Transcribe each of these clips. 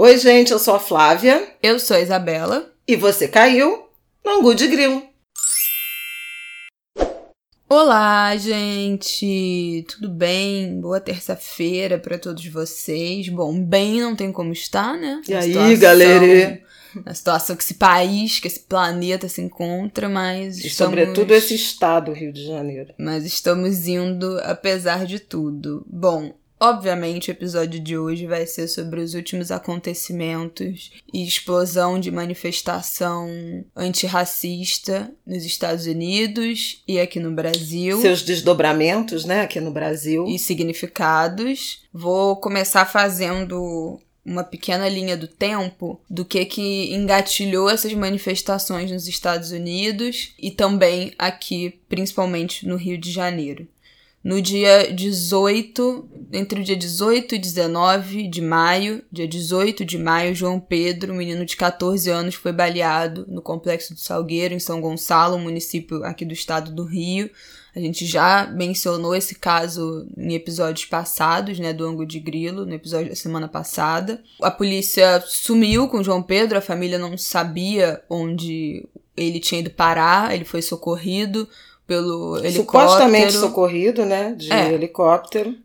Oi, gente, eu sou a Flávia. Eu sou a Isabela. E você caiu no Angu de Grilo. Olá, gente! Tudo bem? Boa terça-feira para todos vocês. Bom, bem não tem como estar, né? E aí, situação, galera? Na situação que esse país, que esse planeta se encontra, mas. E estamos... sobretudo esse estado, Rio de Janeiro. Mas estamos indo apesar de tudo. Bom, Obviamente, o episódio de hoje vai ser sobre os últimos acontecimentos e explosão de manifestação antirracista nos Estados Unidos e aqui no Brasil. Seus desdobramentos, né, aqui no Brasil. E significados. Vou começar fazendo uma pequena linha do tempo do que que engatilhou essas manifestações nos Estados Unidos e também aqui, principalmente no Rio de Janeiro. No dia 18, entre o dia 18 e 19 de maio, dia 18 de maio, João Pedro, um menino de 14 anos, foi baleado no Complexo do Salgueiro, em São Gonçalo, município aqui do estado do Rio. A gente já mencionou esse caso em episódios passados, né, do Ango de Grilo, no episódio da semana passada. A polícia sumiu com João Pedro, a família não sabia onde ele tinha ido parar, ele foi socorrido pelo helicóptero. Supostamente socorrido, né? De é. helicóptero.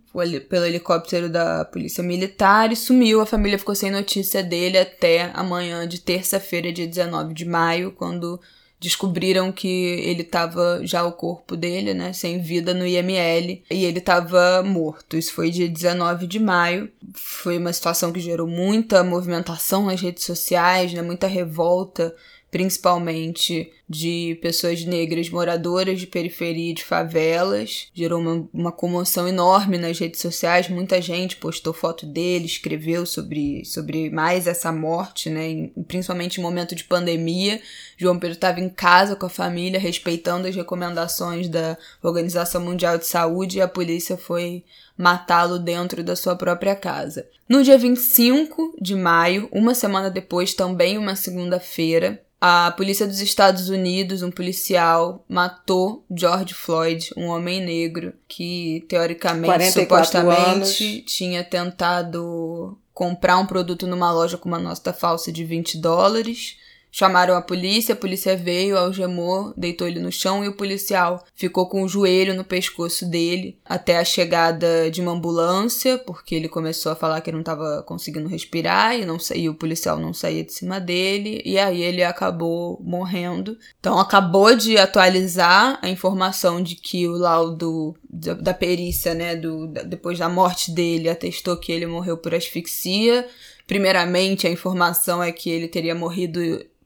Pelo helicóptero da polícia militar e sumiu. A família ficou sem notícia dele até amanhã de terça-feira, dia 19 de maio, quando descobriram que ele estava já o corpo dele, né, sem vida no IML e ele estava morto. Isso foi dia 19 de maio. Foi uma situação que gerou muita movimentação nas redes sociais, né, muita revolta principalmente de pessoas negras moradoras de periferia de favelas. Gerou uma, uma comoção enorme nas redes sociais. Muita gente postou foto dele, escreveu sobre, sobre mais essa morte, né? principalmente em momento de pandemia. João Pedro estava em casa com a família, respeitando as recomendações da Organização Mundial de Saúde, e a polícia foi matá-lo dentro da sua própria casa. No dia 25 de maio, uma semana depois, também uma segunda-feira, a polícia dos Estados Unidos, um policial, matou George Floyd, um homem negro que teoricamente, supostamente, anos. tinha tentado comprar um produto numa loja com uma nota falsa de 20 dólares. Chamaram a polícia, a polícia veio, algemou, deitou ele no chão e o policial ficou com o joelho no pescoço dele até a chegada de uma ambulância, porque ele começou a falar que não estava conseguindo respirar e, não, e o policial não saía de cima dele, e aí ele acabou morrendo. Então acabou de atualizar a informação de que o laudo da, perícia, né, do, depois da morte dele, atestou que ele morreu por asfixia. Primeiramente, a informação é que ele teria morrido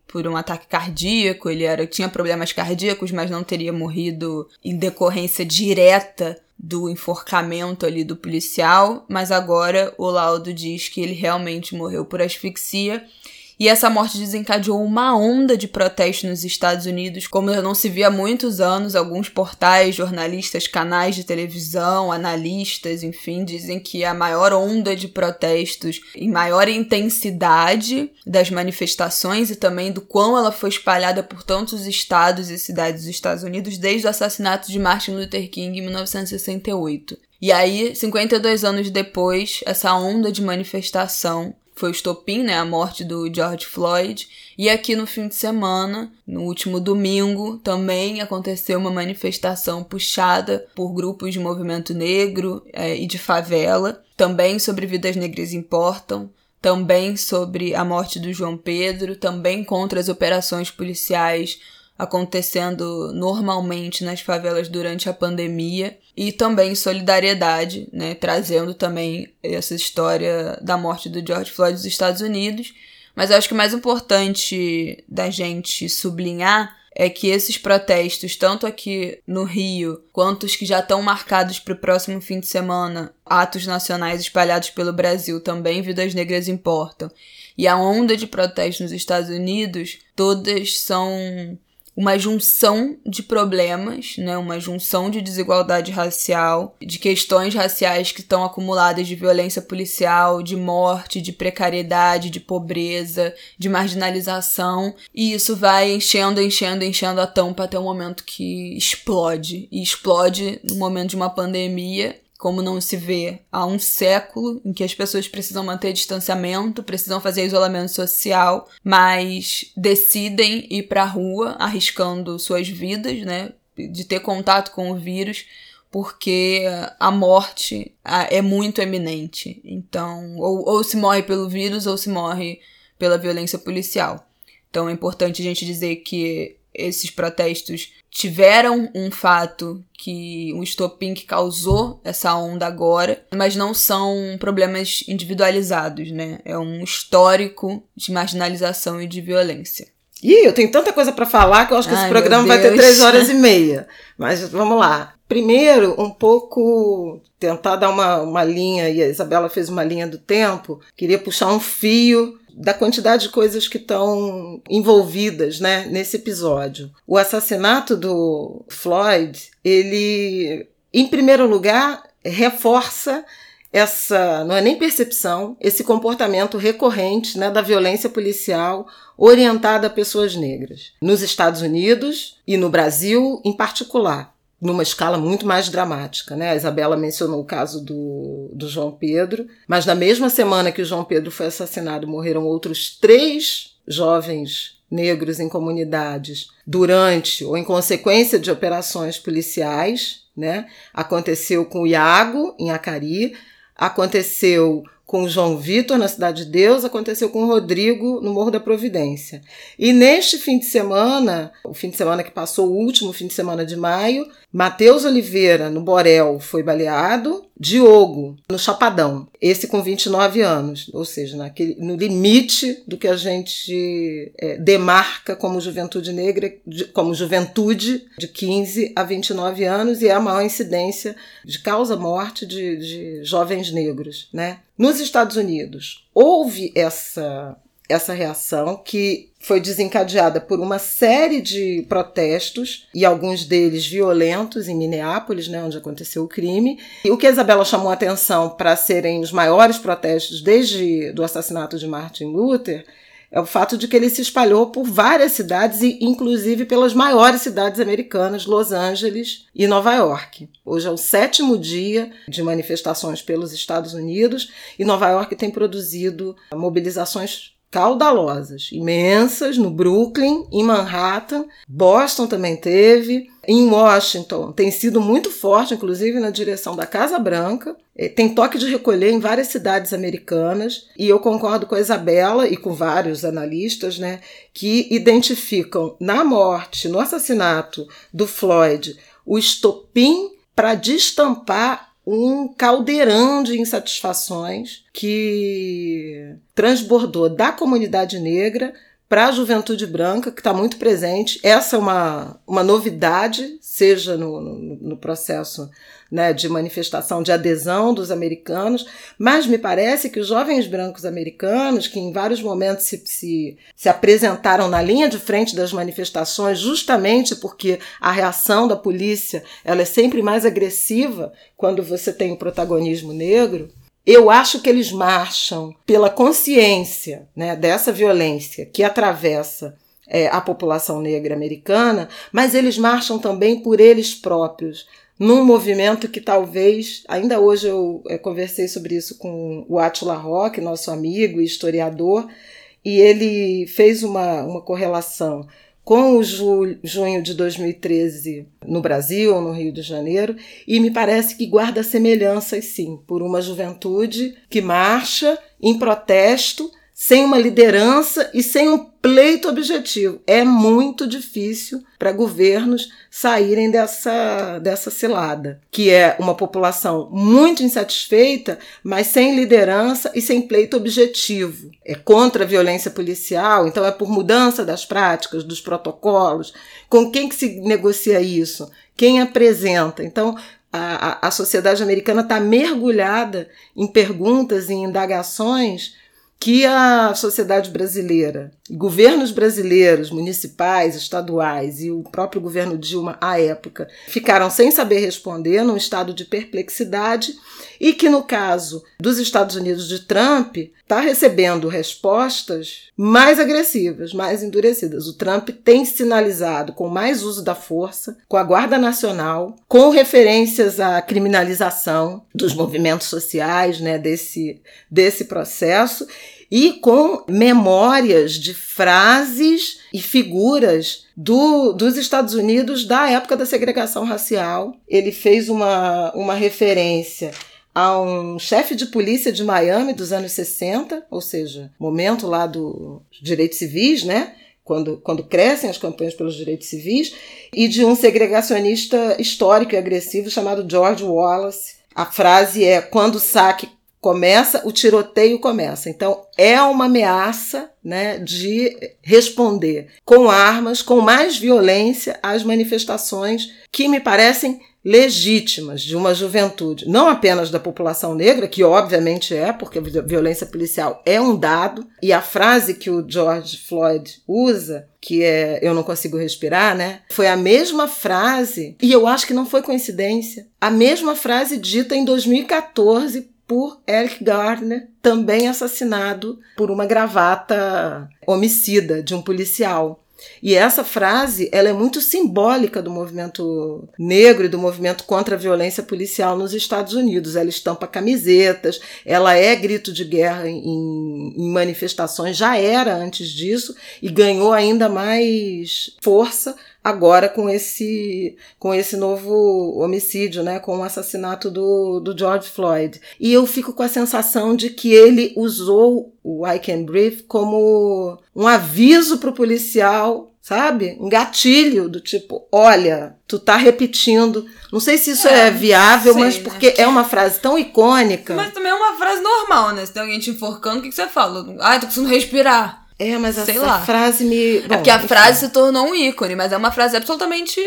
por um ataque cardíaco, ele era, tinha problemas cardíacos, mas não teria morrido em decorrência direta do enforcamento ali do policial, mas agora o laudo diz que ele realmente morreu por asfixia e essa morte desencadeou uma onda de protestos nos Estados Unidos, como não se via há muitos anos. Alguns portais, jornalistas, canais de televisão, analistas, enfim, dizem que a maior onda de protestos em maior intensidade das manifestações e também do quão ela foi espalhada por tantos estados e cidades dos Estados Unidos desde o assassinato de Martin Luther King em 1968. E aí, 52 anos depois, essa onda de manifestação foi o estopim, né, a morte do George Floyd. E aqui no fim de semana, no último domingo, também aconteceu uma manifestação puxada por grupos de movimento negro é, e de favela, também sobre vidas negras importam, também sobre a morte do João Pedro, também contra as operações policiais acontecendo normalmente nas favelas durante a pandemia e também solidariedade, né, trazendo também essa história da morte do George Floyd dos Estados Unidos. Mas acho que o mais importante da gente sublinhar é que esses protestos, tanto aqui no Rio, quanto os que já estão marcados para o próximo fim de semana, atos nacionais espalhados pelo Brasil, também Vidas Negras Importam, e a onda de protestos nos Estados Unidos, todas são uma junção de problemas, né, uma junção de desigualdade racial, de questões raciais que estão acumuladas de violência policial, de morte, de precariedade, de pobreza, de marginalização, e isso vai enchendo, enchendo, enchendo a tampa até o momento que explode. E explode no momento de uma pandemia como não se vê há um século, em que as pessoas precisam manter distanciamento, precisam fazer isolamento social, mas decidem ir para a rua arriscando suas vidas, né, de ter contato com o vírus, porque a morte é muito eminente. Então, ou, ou se morre pelo vírus ou se morre pela violência policial. Então é importante a gente dizer que esses protestos tiveram um fato que um estopim que causou essa onda agora, mas não são problemas individualizados, né? É um histórico de marginalização e de violência. Ih, eu tenho tanta coisa para falar que eu acho que Ai, esse programa vai ter três horas e meia. Mas vamos lá. Primeiro, um pouco tentar dar uma, uma linha, e a Isabela fez uma linha do tempo, queria puxar um fio da quantidade de coisas que estão envolvidas né, nesse episódio. O assassinato do Floyd, ele, em primeiro lugar, reforça essa, não é nem percepção, esse comportamento recorrente né, da violência policial orientada a pessoas negras, nos Estados Unidos e no Brasil em particular numa escala muito mais dramática. Né? A Isabela mencionou o caso do, do João Pedro, mas na mesma semana que o João Pedro foi assassinado, morreram outros três jovens negros em comunidades durante ou em consequência de operações policiais. Né? Aconteceu com o Iago, em Acari, aconteceu com o João Vitor na Cidade de Deus, aconteceu com o Rodrigo no Morro da Providência. E neste fim de semana, o fim de semana que passou, o último fim de semana de maio, Matheus Oliveira, no Borel, foi baleado. Diogo, no Chapadão, esse com 29 anos, ou seja, naquele, no limite do que a gente é, demarca como juventude negra, de, como juventude de 15 a 29 anos, e é a maior incidência de causa-morte de, de jovens negros. Né? Nos Estados Unidos, houve essa essa reação que foi desencadeada por uma série de protestos e alguns deles violentos em Minneapolis, né, onde aconteceu o crime. E o que a Isabela chamou a atenção para serem os maiores protestos desde o assassinato de Martin Luther é o fato de que ele se espalhou por várias cidades e inclusive pelas maiores cidades americanas, Los Angeles e Nova York. Hoje é o sétimo dia de manifestações pelos Estados Unidos e Nova York tem produzido mobilizações caudalosas, imensas, no Brooklyn, em Manhattan, Boston também teve, em Washington tem sido muito forte, inclusive na direção da Casa Branca. É, tem toque de recolher em várias cidades americanas, e eu concordo com a Isabela e com vários analistas, né, que identificam na morte, no assassinato do Floyd, o estopim para destampar um caldeirão de insatisfações que transbordou da comunidade negra para a juventude branca, que está muito presente. Essa é uma, uma novidade, seja no, no, no processo né, de manifestação de adesão dos americanos, mas me parece que os jovens brancos americanos, que em vários momentos se, se, se apresentaram na linha de frente das manifestações, justamente porque a reação da polícia ela é sempre mais agressiva quando você tem o protagonismo negro, eu acho que eles marcham pela consciência né, dessa violência que atravessa é, a população negra americana, mas eles marcham também por eles próprios, num movimento que talvez, ainda hoje eu é, conversei sobre isso com o Atila Roque, nosso amigo e historiador, e ele fez uma, uma correlação com o ju, junho de 2013 no Brasil, no Rio de Janeiro, e me parece que guarda semelhanças sim, por uma juventude que marcha em protesto sem uma liderança e sem um pleito objetivo. É muito difícil para governos saírem dessa, dessa cilada, que é uma população muito insatisfeita, mas sem liderança e sem pleito objetivo. É contra a violência policial, então é por mudança das práticas, dos protocolos. Com quem que se negocia isso? Quem apresenta? Então, a, a, sociedade americana está mergulhada em perguntas e indagações que a sociedade brasileira, governos brasileiros, municipais, estaduais e o próprio governo Dilma à época ficaram sem saber responder, num estado de perplexidade, e que no caso dos Estados Unidos de Trump está recebendo respostas mais agressivas, mais endurecidas. O Trump tem sinalizado com mais uso da força, com a Guarda Nacional, com referências à criminalização dos movimentos sociais, né, desse, desse processo e com memórias de frases e figuras do, dos Estados Unidos da época da segregação racial. Ele fez uma, uma referência a um chefe de polícia de Miami dos anos 60, ou seja, momento lá dos direitos civis, né? Quando, quando crescem as campanhas pelos direitos civis, e de um segregacionista histórico e agressivo chamado George Wallace. A frase é: quando o saque começa, o tiroteio começa. Então, é uma ameaça né, de responder com armas, com mais violência às manifestações que me parecem legítimas de uma juventude, não apenas da população negra, que obviamente é, porque a violência policial é um dado, e a frase que o George Floyd usa, que é eu não consigo respirar, né? Foi a mesma frase, e eu acho que não foi coincidência, a mesma frase dita em 2014 por Eric Garner, também assassinado por uma gravata homicida de um policial. E essa frase, ela é muito simbólica do movimento negro e do movimento contra a violência policial nos Estados Unidos. Ela estampa camisetas, ela é grito de guerra em, em manifestações, já era antes disso e ganhou ainda mais força agora com esse com esse novo homicídio, né, com o assassinato do, do George Floyd. E eu fico com a sensação de que ele usou o I Can Breathe como um aviso para o policial, sabe? Um gatilho do tipo, olha, tu tá repetindo. Não sei se isso é, é viável, sei, mas né? porque né? é uma frase tão icônica. Mas também é uma frase normal, né? Se tem alguém te enforcando, o que, que você fala? Ah, tô conseguindo respirar. É, mas Sei essa lá. frase me. Bom, é porque a enfim. frase se tornou um ícone, mas é uma frase absolutamente.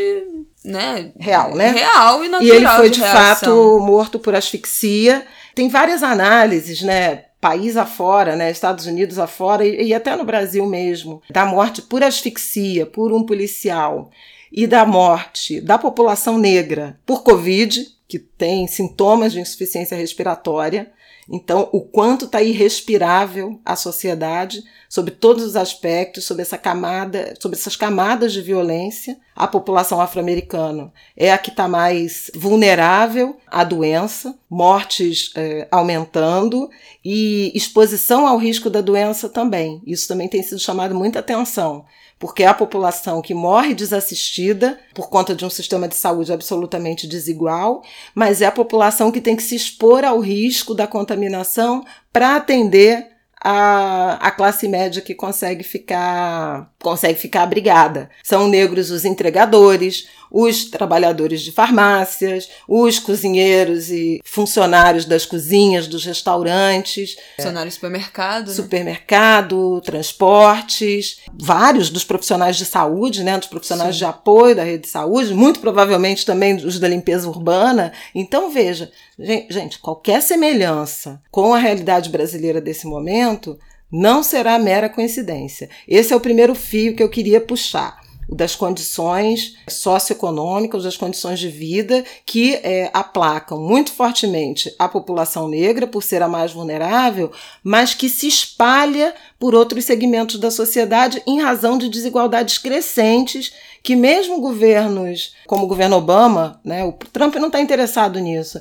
Né? Real, né? Real e natural. E ele foi, de, de fato, morto por asfixia. Tem várias análises, né? País afora, né? Estados Unidos afora e, e até no Brasil mesmo, da morte por asfixia, por um policial, e da morte da população negra por Covid, que tem sintomas de insuficiência respiratória então, o quanto está irrespirável a sociedade sobre todos os aspectos, sobre essa camada, sobre essas camadas de violência, a população afro-americana é a que está mais vulnerável à doença, mortes é, aumentando e exposição ao risco da doença também. Isso também tem sido chamado muita atenção porque é a população que morre desassistida por conta de um sistema de saúde absolutamente desigual, mas é a população que tem que se expor ao risco da contaminação para atender a, a classe média que consegue ficar consegue ficar abrigada. São negros os entregadores, os trabalhadores de farmácias, os cozinheiros e funcionários das cozinhas, dos restaurantes. Funcionários de supermercado. Né? Supermercado, transportes, vários dos profissionais de saúde, né, dos profissionais Sim. de apoio da rede de saúde, muito provavelmente também os da limpeza urbana. Então, veja, gente, qualquer semelhança com a realidade brasileira desse momento não será mera coincidência. Esse é o primeiro fio que eu queria puxar das condições socioeconômicas, das condições de vida que é, aplacam muito fortemente a população negra por ser a mais vulnerável, mas que se espalha por outros segmentos da sociedade em razão de desigualdades crescentes que mesmo governos como o governo Obama, né, o Trump não está interessado nisso,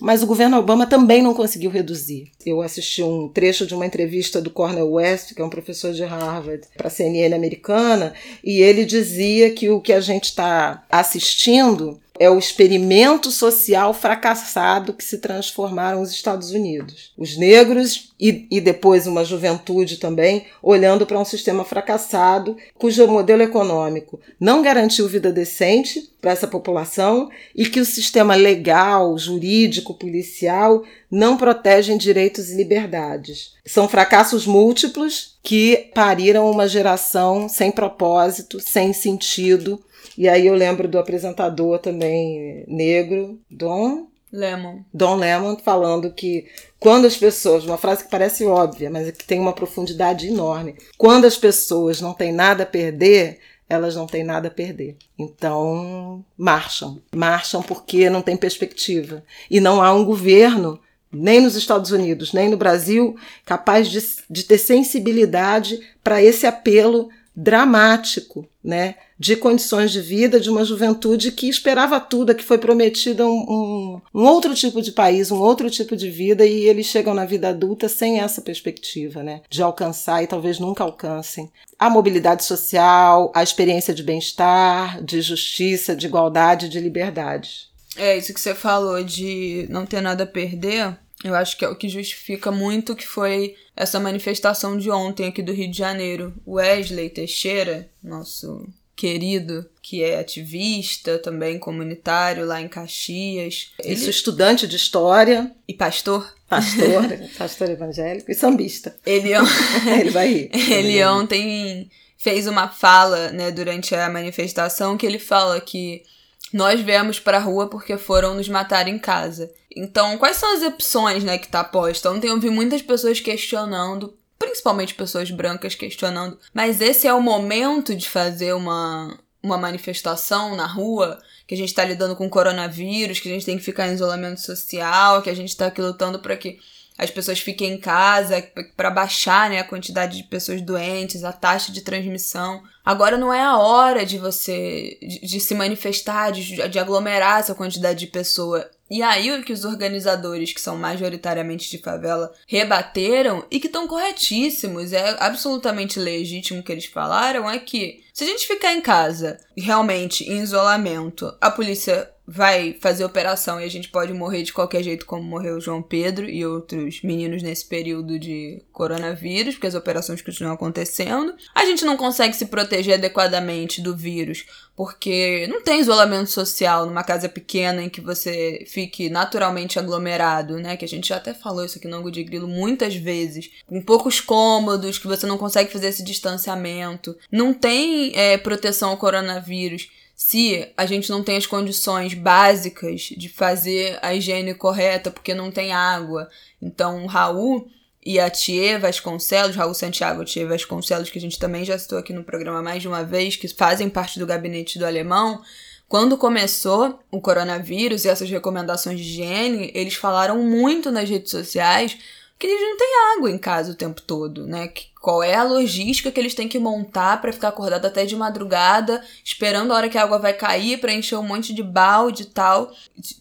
mas o governo Obama também não conseguiu reduzir. Eu assisti um trecho de uma entrevista do Cornel West, que é um professor de Harvard, para a CNN americana, e ele dizia que o que a gente está assistindo é o experimento social fracassado que se transformaram os Estados Unidos. Os negros e, e depois uma juventude também olhando para um sistema fracassado cujo modelo econômico não garantiu vida decente para essa população e que o sistema legal, jurídico, policial não protegem direitos e liberdades. São fracassos múltiplos que pariram uma geração sem propósito, sem sentido, e aí eu lembro do apresentador também negro, Dom, Lemon. Don Lemon falando que quando as pessoas, uma frase que parece óbvia, mas que tem uma profundidade enorme, quando as pessoas não têm nada a perder, elas não têm nada a perder. Então, marcham. Marcham porque não tem perspectiva. E não há um governo, nem nos Estados Unidos, nem no Brasil, capaz de, de ter sensibilidade para esse apelo dramático, né? De condições de vida de uma juventude que esperava tudo, que foi prometida um, um, um, outro tipo de país, um outro tipo de vida, e eles chegam na vida adulta sem essa perspectiva, né? De alcançar e talvez nunca alcancem. A mobilidade social, a experiência de bem-estar, de justiça, de igualdade, de liberdade. É, isso que você falou de não ter nada a perder, eu acho que é o que justifica muito que foi essa manifestação de ontem aqui do Rio de Janeiro. Wesley Teixeira, nosso querido, que é ativista, também comunitário lá em Caxias. Ele... Isso, estudante de história. E pastor. Pastor, pastor evangélico e sambista. Ele, Ele vai rir. Ele ontem fez uma fala, né, durante a manifestação, que ele fala que nós viemos para a rua porque foram nos matar em casa. Então, quais são as opções, né, que tá posta? Ontem eu vi muitas pessoas questionando, principalmente pessoas brancas questionando, mas esse é o momento de fazer uma uma manifestação na rua, que a gente tá lidando com coronavírus, que a gente tem que ficar em isolamento social, que a gente tá aqui lutando para que as pessoas fiquem em casa para baixar né, a quantidade de pessoas doentes, a taxa de transmissão. Agora não é a hora de você de, de se manifestar, de, de aglomerar essa quantidade de pessoa. E aí o que os organizadores, que são majoritariamente de favela, rebateram e que estão corretíssimos, é absolutamente legítimo que eles falaram, é que se a gente ficar em casa, realmente em isolamento, a polícia vai fazer operação e a gente pode morrer de qualquer jeito, como morreu João Pedro e outros meninos nesse período de coronavírus, porque as operações continuam acontecendo. A gente não consegue se proteger adequadamente do vírus, porque não tem isolamento social numa casa pequena em que você fique naturalmente aglomerado, né? Que a gente já até falou isso aqui no Ango de Grilo muitas vezes. Com poucos cômodos, que você não consegue fazer esse distanciamento. Não tem é, proteção ao coronavírus se a gente não tem as condições básicas de fazer a higiene correta porque não tem água. Então, o Raul e a Tia Vasconcelos, Raul Santiago e Tia Vasconcelos, que a gente também já citou aqui no programa mais de uma vez, que fazem parte do gabinete do alemão, quando começou o coronavírus e essas recomendações de higiene, eles falaram muito nas redes sociais que eles não têm água em casa o tempo todo, né? Que qual é a logística que eles têm que montar para ficar acordado até de madrugada, esperando a hora que a água vai cair para encher um monte de balde e tal.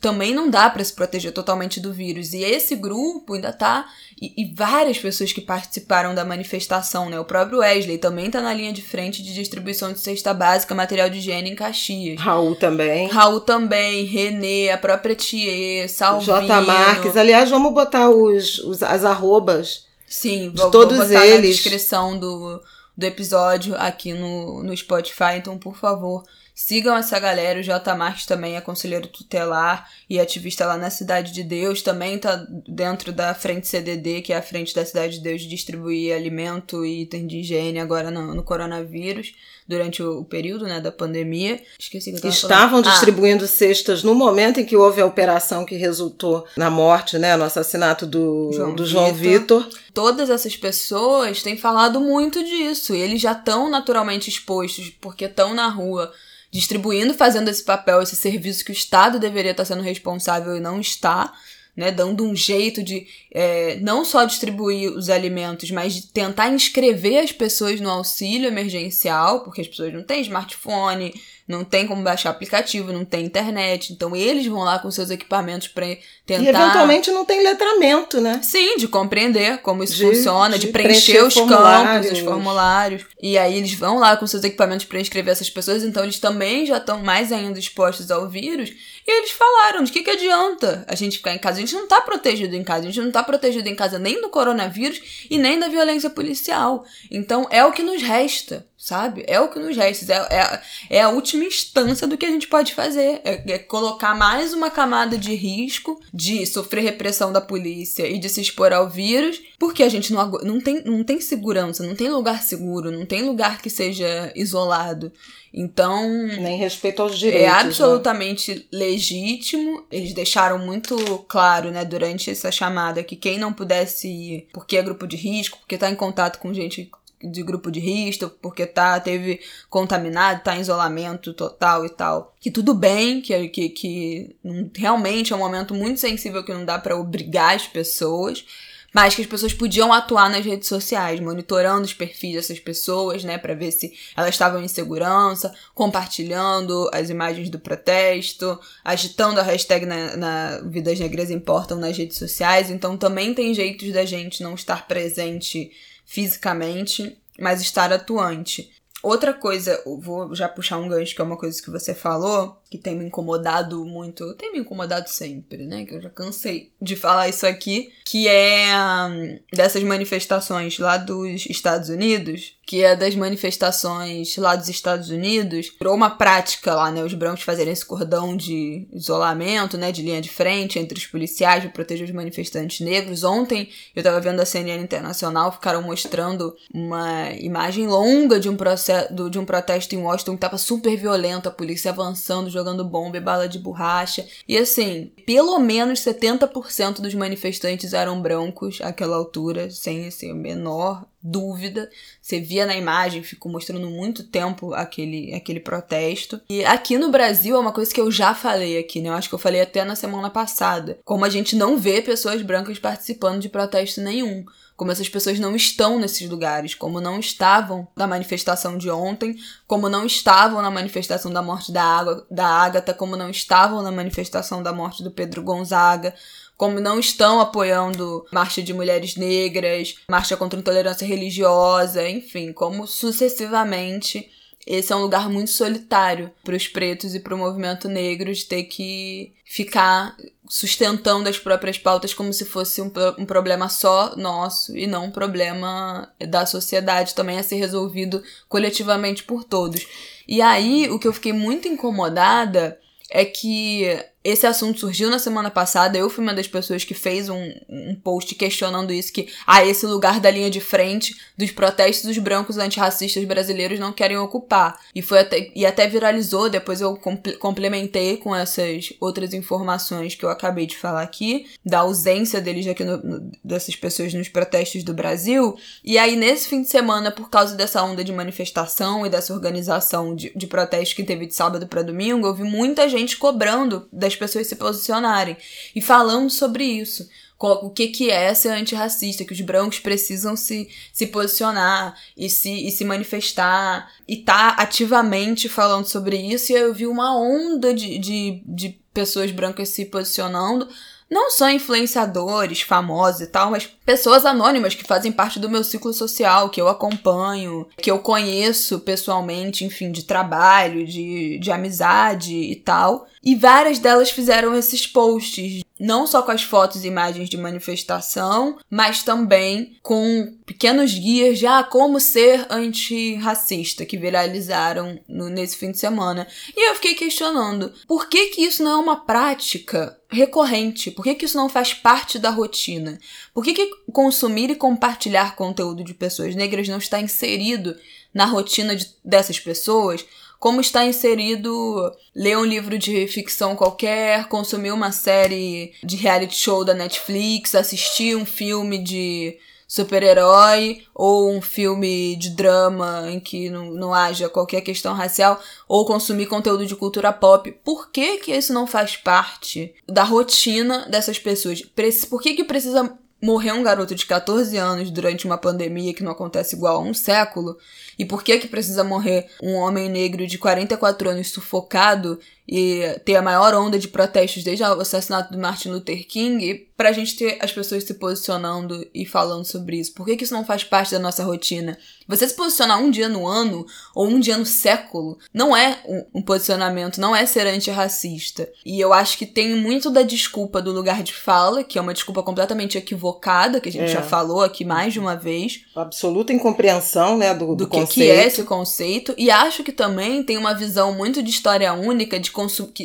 Também não dá para se proteger totalmente do vírus. E esse grupo ainda tá e, e, várias pessoas que participaram da manifestação, né? O próprio Wesley também tá na linha de frente de distribuição de cesta básica, material de higiene em Caxias. Raul também. Raul também, Renê, a própria Thier, Salvino. J. Marques. Aliás, vamos botar os, os as arrobas Sim, de vou, todos vou botar eles. na descrição do, do episódio aqui no, no Spotify, então por favor, sigam essa galera. O J. Marques também é conselheiro tutelar e ativista lá na Cidade de Deus, também tá dentro da frente CDD, que é a frente da Cidade de Deus de distribuir alimento e item de higiene agora no, no coronavírus durante o, período né, da pandemia. Esqueci que eu tava Estavam falando. Ah. distribuindo ah. cestas no momento em que houve a operação que resultou na morte, né, no assassinato do João, do João Vitor. Todas essas pessoas têm falado muito disso. E eles já estão naturalmente expostos porque estão na rua distribuindo, fazendo esse papel, esse serviço que o Estado deveria estar sendo responsável e não está né, dando um jeito de é, não só distribuir os alimentos, mas de tentar inscrever as pessoas no auxílio emergencial, porque as pessoas não têm smartphone, não tem como baixar aplicativo, não tem internet. Então eles vão lá com seus equipamentos para tentar. E eventualmente não tem letramento, né? Sim, de compreender como isso de, funciona, de, de preencher, preencher, os campos, os formulários. E aí eles vão lá com seus equipamentos para inscrever essas pessoas, então eles também já estão mais ainda expostos ao vírus. E eles falaram: de que, que adianta a gente ficar em casa? A gente não tá protegido em casa, a gente não tá protegido em casa nem do coronavírus e nem da violência policial. Então é o que nos resta, sabe? É o que nos resta. É, é, é a última instância do que a gente pode fazer. É, é, colocar mais uma camada de risco de sofrer repressão da polícia e de se expor ao vírus, porque a gente não, não, tem, não tem segurança, não tem lugar seguro, não tem lugar que seja isolado. Então. Nem respeito aos direitos. É absolutamente né? legítimo. Eles deixaram muito claro, né, durante essa chamada, que quem não pudesse ir porque é grupo de risco, porque está em contato com gente de grupo de risco, porque tá, teve contaminado, tá em isolamento total e tal. Que tudo bem, que, que, que realmente é um momento muito sensível que não dá para obrigar as pessoas mas que as pessoas podiam atuar nas redes sociais, monitorando os perfis dessas pessoas, né, para ver se elas estavam em segurança, compartilhando as imagens do protesto, agitando a hashtag na, na Vidas Negras Importam nas redes sociais. Então também tem jeitos da gente não estar presente fisicamente, mas estar atuante. Outra coisa, vou já puxar um gancho que é uma coisa que você falou, que tem me incomodado muito, tem me incomodado sempre, né? Que eu já cansei de falar isso aqui, que é um, dessas manifestações lá dos Estados Unidos, que é das manifestações lá dos Estados Unidos, virou uma prática lá, né? Os brancos fazerem esse cordão de isolamento, né? De linha de frente entre os policiais para proteger os manifestantes negros. Ontem eu tava vendo a CNN Internacional, ficaram mostrando uma imagem longa de um processo, de um protesto em Washington que tava super violento, a polícia avançando, jogando bomba e bala de borracha. E assim, pelo menos 70% dos manifestantes eram brancos àquela altura, sem esse menor dúvida. Você via na imagem, ficou mostrando muito tempo aquele, aquele protesto. E aqui no Brasil é uma coisa que eu já falei aqui, né? Eu acho que eu falei até na semana passada. Como a gente não vê pessoas brancas participando de protesto nenhum como essas pessoas não estão nesses lugares, como não estavam na manifestação de ontem, como não estavam na manifestação da morte da, água, da Ágata, como não estavam na manifestação da morte do Pedro Gonzaga, como não estão apoiando marcha de mulheres negras, marcha contra a intolerância religiosa, enfim, como sucessivamente esse é um lugar muito solitário para os pretos e para o movimento negro de ter que ficar sustentando as próprias pautas como se fosse um, um problema só nosso e não um problema da sociedade também a ser resolvido coletivamente por todos. E aí, o que eu fiquei muito incomodada é que esse assunto surgiu na semana passada. Eu fui uma das pessoas que fez um, um post questionando isso: que ah, esse lugar da linha de frente dos protestos dos brancos antirracistas brasileiros não querem ocupar. E foi até, e até viralizou. Depois eu complementei com essas outras informações que eu acabei de falar aqui, da ausência deles aqui no, no, dessas pessoas nos protestos do Brasil. E aí, nesse fim de semana, por causa dessa onda de manifestação e dessa organização de, de protestos que teve de sábado para domingo, eu vi muita gente cobrando das pessoas se posicionarem e falando sobre isso. O que, que é ser antirracista, que os brancos precisam se, se posicionar e se, e se manifestar e tá ativamente falando sobre isso. E eu vi uma onda de, de, de pessoas brancas se posicionando não só influenciadores famosos e tal, mas pessoas anônimas que fazem parte do meu ciclo social, que eu acompanho, que eu conheço pessoalmente, enfim, de trabalho, de, de amizade e tal. E várias delas fizeram esses posts, não só com as fotos e imagens de manifestação, mas também com pequenos guias de ah, como ser antirracista, que viralizaram no, nesse fim de semana. E eu fiquei questionando, por que que isso não é uma prática recorrente? Por que que isso não faz parte da rotina? Por que que consumir e compartilhar conteúdo de pessoas negras não está inserido na rotina de, dessas pessoas? Como está inserido ler um livro de ficção qualquer, consumir uma série de reality show da Netflix, assistir um filme de super-herói ou um filme de drama em que não, não haja qualquer questão racial ou consumir conteúdo de cultura pop. Por que que isso não faz parte da rotina dessas pessoas? Por que que precisa morrer um garoto de 14 anos durante uma pandemia que não acontece igual a um século? E por que que precisa morrer um homem negro de 44 anos sufocado e ter a maior onda de protestos desde o assassinato do Martin Luther King pra gente ter as pessoas se posicionando e falando sobre isso? Por que, que isso não faz parte da nossa rotina? Você se posicionar um dia no ano ou um dia no século não é um, um posicionamento, não é ser antirracista. E eu acho que tem muito da desculpa do lugar de fala, que é uma desculpa completamente equivocada, que a gente é. já falou aqui mais de uma vez. Absoluta incompreensão, né, do, do, do que, que é esse conceito. E acho que também tem uma visão muito de história única de,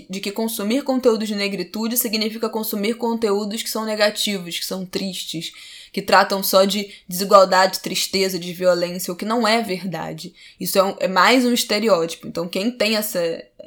de que consumir conteúdos de negritude significa consumir conteúdos que são negativos, que são tristes que tratam só de desigualdade, tristeza, de violência, o que não é verdade. Isso é, um, é mais um estereótipo. Então, quem tem essa,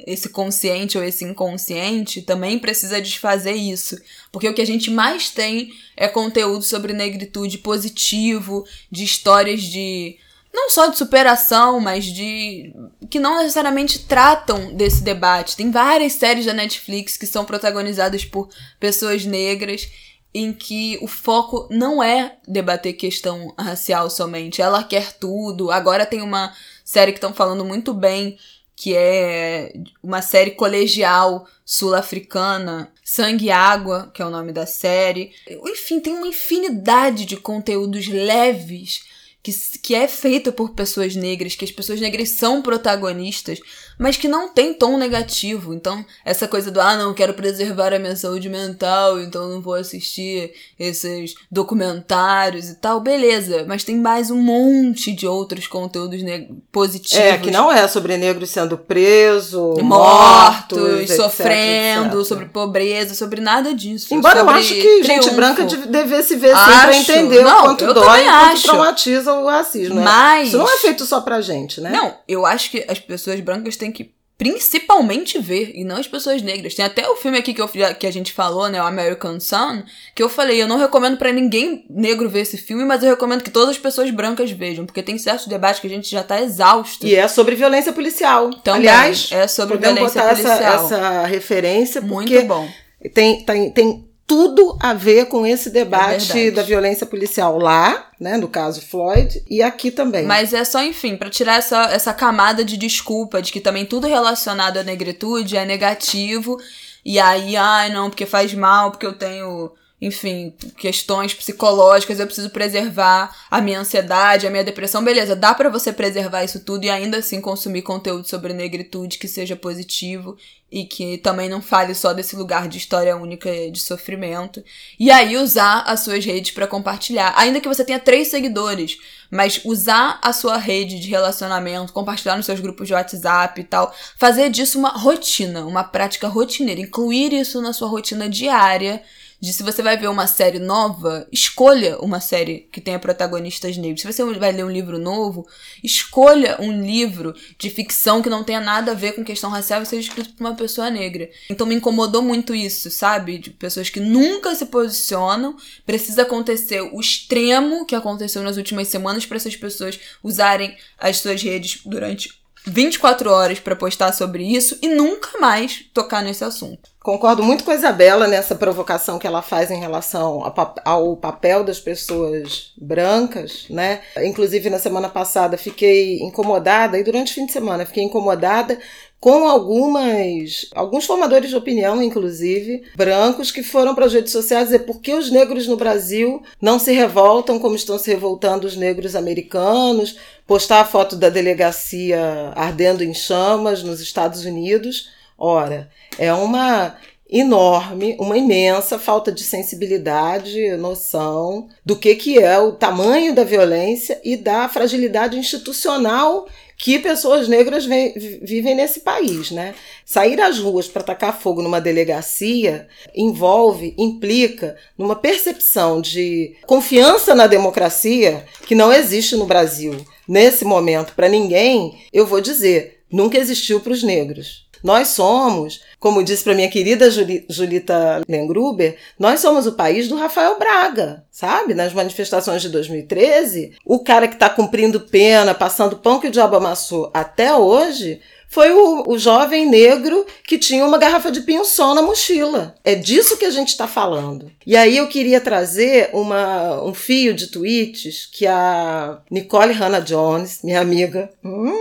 esse consciente ou esse inconsciente também precisa desfazer isso. Porque o que a gente mais tem é conteúdo sobre negritude positivo, de histórias de. Não só de superação, mas de. que não necessariamente tratam desse debate. Tem várias séries da Netflix que são protagonizadas por pessoas negras em que o foco não é debater questão racial somente. Ela quer tudo. Agora tem uma série que estão falando muito bem, que é uma série colegial sul-africana, Sangue e Água, que é o nome da série. Enfim, tem uma infinidade de conteúdos leves que, que é feito por pessoas negras, que as pessoas negras são protagonistas, mas que não tem tom negativo. Então, essa coisa do, ah, não, quero preservar a minha saúde mental, então não vou assistir esses documentários e tal, beleza. Mas tem mais um monte de outros conteúdos positivos. É, que não é sobre negros sendo presos, mortos, mortos sofrendo, etc. sobre pobreza, sobre nada disso. Embora eu acho que triunfo. gente branca devesse ver sempre pra entender não, o quanto dói e quanto traumatiza o racismo. Né? Mas... Isso não é feito só pra gente, né? Não, eu acho que as pessoas brancas têm tem que principalmente ver, e não as pessoas negras. Tem até o filme aqui que, eu, que a gente falou, né, o American Sun, que eu falei, eu não recomendo para ninguém negro ver esse filme, mas eu recomendo que todas as pessoas brancas vejam, porque tem certos debates que a gente já tá exausto. E é sobre violência policial. Também, Aliás, é sobre violência policial. Essa, essa referência, porque Muito bom. Tem, tem, tem tudo a ver com esse debate é da violência policial lá, né, no caso Floyd, e aqui também. Mas é só, enfim, para tirar essa, essa camada de desculpa de que também tudo relacionado à negritude é negativo, e aí, ai, não, porque faz mal, porque eu tenho enfim, questões psicológicas, eu preciso preservar a minha ansiedade, a minha depressão. Beleza, dá para você preservar isso tudo e ainda assim consumir conteúdo sobre negritude que seja positivo e que também não fale só desse lugar de história única de sofrimento. E aí usar as suas redes para compartilhar. Ainda que você tenha três seguidores, mas usar a sua rede de relacionamento, compartilhar nos seus grupos de WhatsApp e tal, fazer disso uma rotina, uma prática rotineira, incluir isso na sua rotina diária de se você vai ver uma série nova, escolha uma série que tenha protagonistas negros. Se você vai ler um livro novo, escolha um livro de ficção que não tenha nada a ver com questão racial e seja escrito por uma pessoa negra. Então me incomodou muito isso, sabe? De pessoas que nunca se posicionam. Precisa acontecer o extremo que aconteceu nas últimas semanas para essas pessoas usarem as suas redes durante 24 horas para postar sobre isso e nunca mais tocar nesse assunto. Concordo muito com a Isabela nessa provocação que ela faz em relação ao papel das pessoas brancas, né? Inclusive, na semana passada fiquei incomodada, e durante o fim de semana fiquei incomodada com algumas alguns formadores de opinião, inclusive, brancos, que foram para as redes sociais dizer por que os negros no Brasil não se revoltam como estão se revoltando os negros americanos, postar a foto da delegacia ardendo em chamas nos Estados Unidos. Ora, é uma enorme, uma imensa falta de sensibilidade, noção do que, que é o tamanho da violência e da fragilidade institucional que pessoas negras vivem nesse país, né? Sair às ruas para atacar fogo numa delegacia envolve, implica numa percepção de confiança na democracia que não existe no Brasil nesse momento para ninguém. Eu vou dizer, nunca existiu para os negros. Nós somos, como disse para minha querida Julita Lengruber, nós somos o país do Rafael Braga, sabe? Nas manifestações de 2013, o cara que está cumprindo pena, passando pão que o diabo amassou até hoje, foi o, o, jovem negro que tinha uma garrafa de pinho-sol na mochila. É disso que a gente está falando. E aí eu queria trazer uma, um fio de tweets que a Nicole Hannah Jones, minha amiga, hum,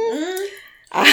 a,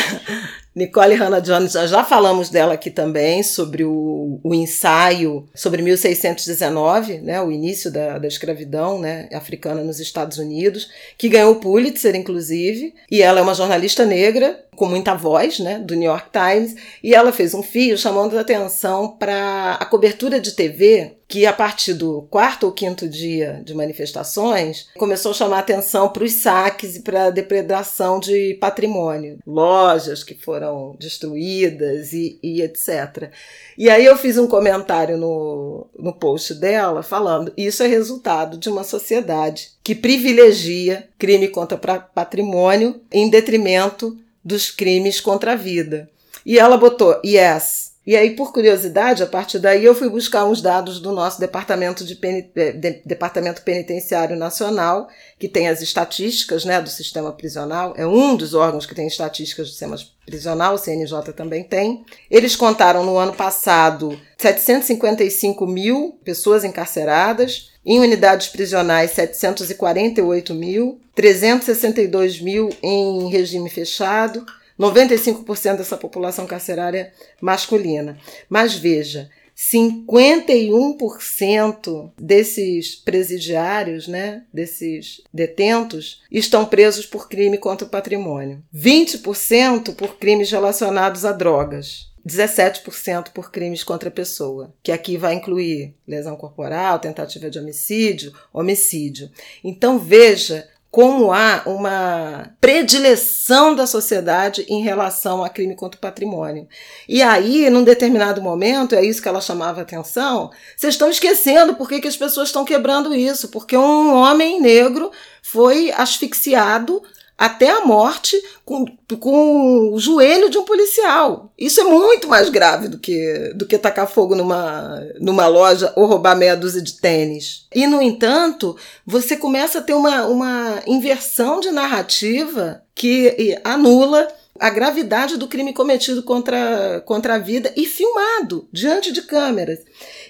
Nicole Hannah Jones, já falamos dela aqui também, sobre o, o ensaio sobre 1619, né, o início da, da escravidão né, africana nos Estados Unidos, que ganhou o Pulitzer, inclusive, e ela é uma jornalista negra, com muita voz, né, do New York Times, e ela fez um fio chamando a atenção para a cobertura de TV que a partir do quarto ou quinto dia de manifestações começou a chamar atenção para os saques e para a depredação de patrimônio, lojas que foram destruídas e, e, etc. E aí eu fiz um comentário no, no post dela falando isso é resultado de uma sociedade que privilegia crime contra patrimônio em detrimento dos crimes contra a vida. E ela botou yes. E aí, por curiosidade, a partir daí eu fui buscar uns dados do nosso Departamento, de, de Departamento Penitenciário Nacional, que tem as estatísticas né, do sistema prisional, é um dos órgãos que tem estatísticas do sistema prisional, o CNJ também tem. Eles contaram no ano passado 755 mil pessoas encarceradas, em unidades prisionais, 748 mil, 362 mil em regime fechado, 95% dessa população carcerária masculina. Mas veja, 51% desses presidiários, né, desses detentos, estão presos por crime contra o patrimônio. 20% por crimes relacionados a drogas. 17% por crimes contra a pessoa, que aqui vai incluir lesão corporal, tentativa de homicídio, homicídio. Então veja como há uma predileção da sociedade em relação a crime contra o patrimônio. E aí, num determinado momento, é isso que ela chamava atenção, vocês estão esquecendo por que, que as pessoas estão quebrando isso, porque um homem negro foi asfixiado até a morte com, com o joelho de um policial. Isso é muito mais grave do que, do que tacar fogo numa, numa loja ou roubar meia dúzia de tênis. E, no entanto, você começa a ter uma, uma inversão de narrativa que anula a gravidade do crime cometido contra, contra a vida e filmado diante de câmeras.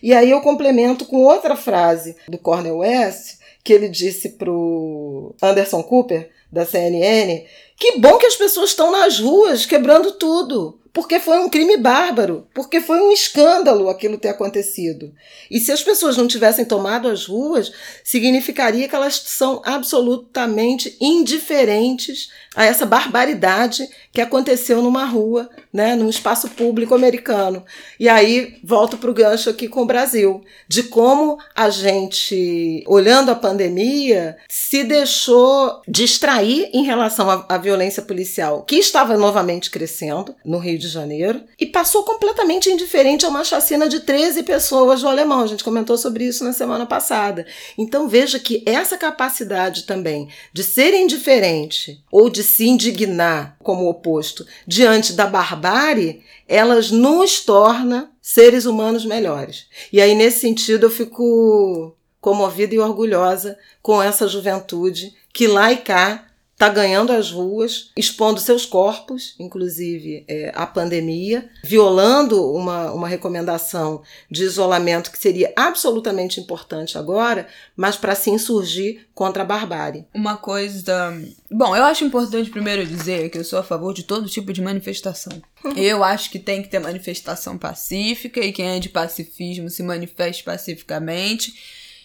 E aí eu complemento com outra frase do Cornel West, que ele disse para o Anderson Cooper, da CNN, que bom que as pessoas estão nas ruas quebrando tudo, porque foi um crime bárbaro, porque foi um escândalo aquilo ter acontecido. E se as pessoas não tivessem tomado as ruas, significaria que elas são absolutamente indiferentes a essa barbaridade que aconteceu numa rua, né, num espaço público americano. E aí volto para o gancho aqui com o Brasil, de como a gente, olhando a pandemia, se deixou distrair em relação à, violência policial, que estava novamente crescendo no Rio de Janeiro, e passou completamente indiferente a uma chacina de 13 pessoas do Alemão. A gente comentou sobre isso na semana passada. Então veja que essa capacidade também de ser indiferente ou de se indignar como oposto diante da barbárie, elas nos torna seres humanos melhores. E aí, nesse sentido, eu fico comovida e orgulhosa com essa juventude que lá e cá está ganhando as ruas, expondo seus corpos, inclusive é, à pandemia, violando uma, uma recomendação de isolamento que seria absolutamente importante agora, mas para se insurgir contra a barbárie. Uma coisa. Bom, eu acho importante primeiro dizer que eu sou a favor de todo tipo de manifestação. eu acho que tem que ter manifestação pacífica e quem é de pacifismo se manifeste pacificamente.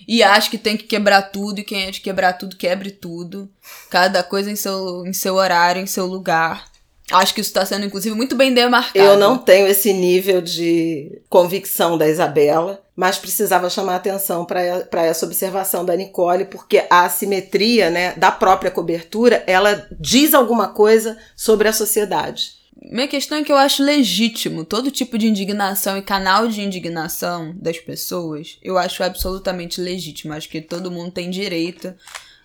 E acho que tem que quebrar tudo, e quem é de quebrar tudo, quebre tudo. Cada coisa em seu, em seu horário, em seu lugar. Acho que isso está sendo, inclusive, muito bem demarcado. Eu não tenho esse nível de convicção da Isabela, mas precisava chamar atenção para essa observação da Nicole, porque a assimetria né, da própria cobertura ela diz alguma coisa sobre a sociedade. Minha questão é que eu acho legítimo todo tipo de indignação e canal de indignação das pessoas. Eu acho absolutamente legítimo. Acho que todo mundo tem direito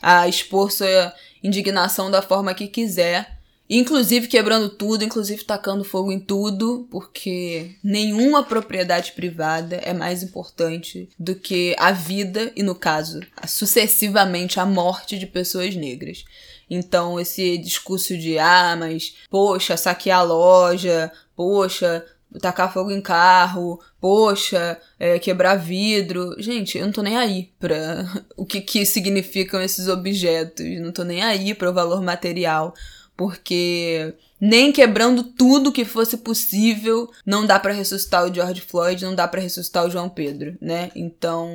a expor sua indignação da forma que quiser. Inclusive quebrando tudo, inclusive tacando fogo em tudo, porque nenhuma propriedade privada é mais importante do que a vida e, no caso, sucessivamente a morte de pessoas negras. Então, esse discurso de, ah, mas, poxa, saquear a loja, poxa, tacar fogo em carro, poxa, é, quebrar vidro. Gente, eu não tô nem aí pra o que, que significam esses objetos, não tô nem aí para o valor material. porque nem quebrando tudo que fosse possível, não dá para ressuscitar o George Floyd, não dá para ressuscitar o João Pedro, né? Então,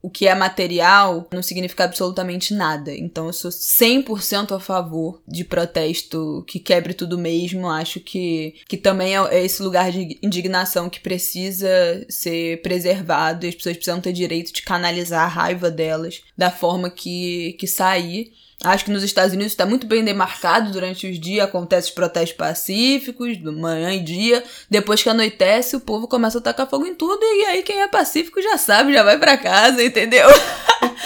o que é material não significa absolutamente nada. Então eu sou 100% a favor de protesto que quebre tudo mesmo. Acho que, que também é, é esse lugar de indignação que precisa ser preservado e as pessoas precisam ter direito de canalizar a raiva delas da forma que, que sair. Acho que nos Estados Unidos está muito bem demarcado durante os dias, acontece os protestos pacíficos, manhã e dia. Depois que anoitece, o povo começa a tacar fogo em tudo, e aí quem é pacífico já sabe, já vai para casa, entendeu?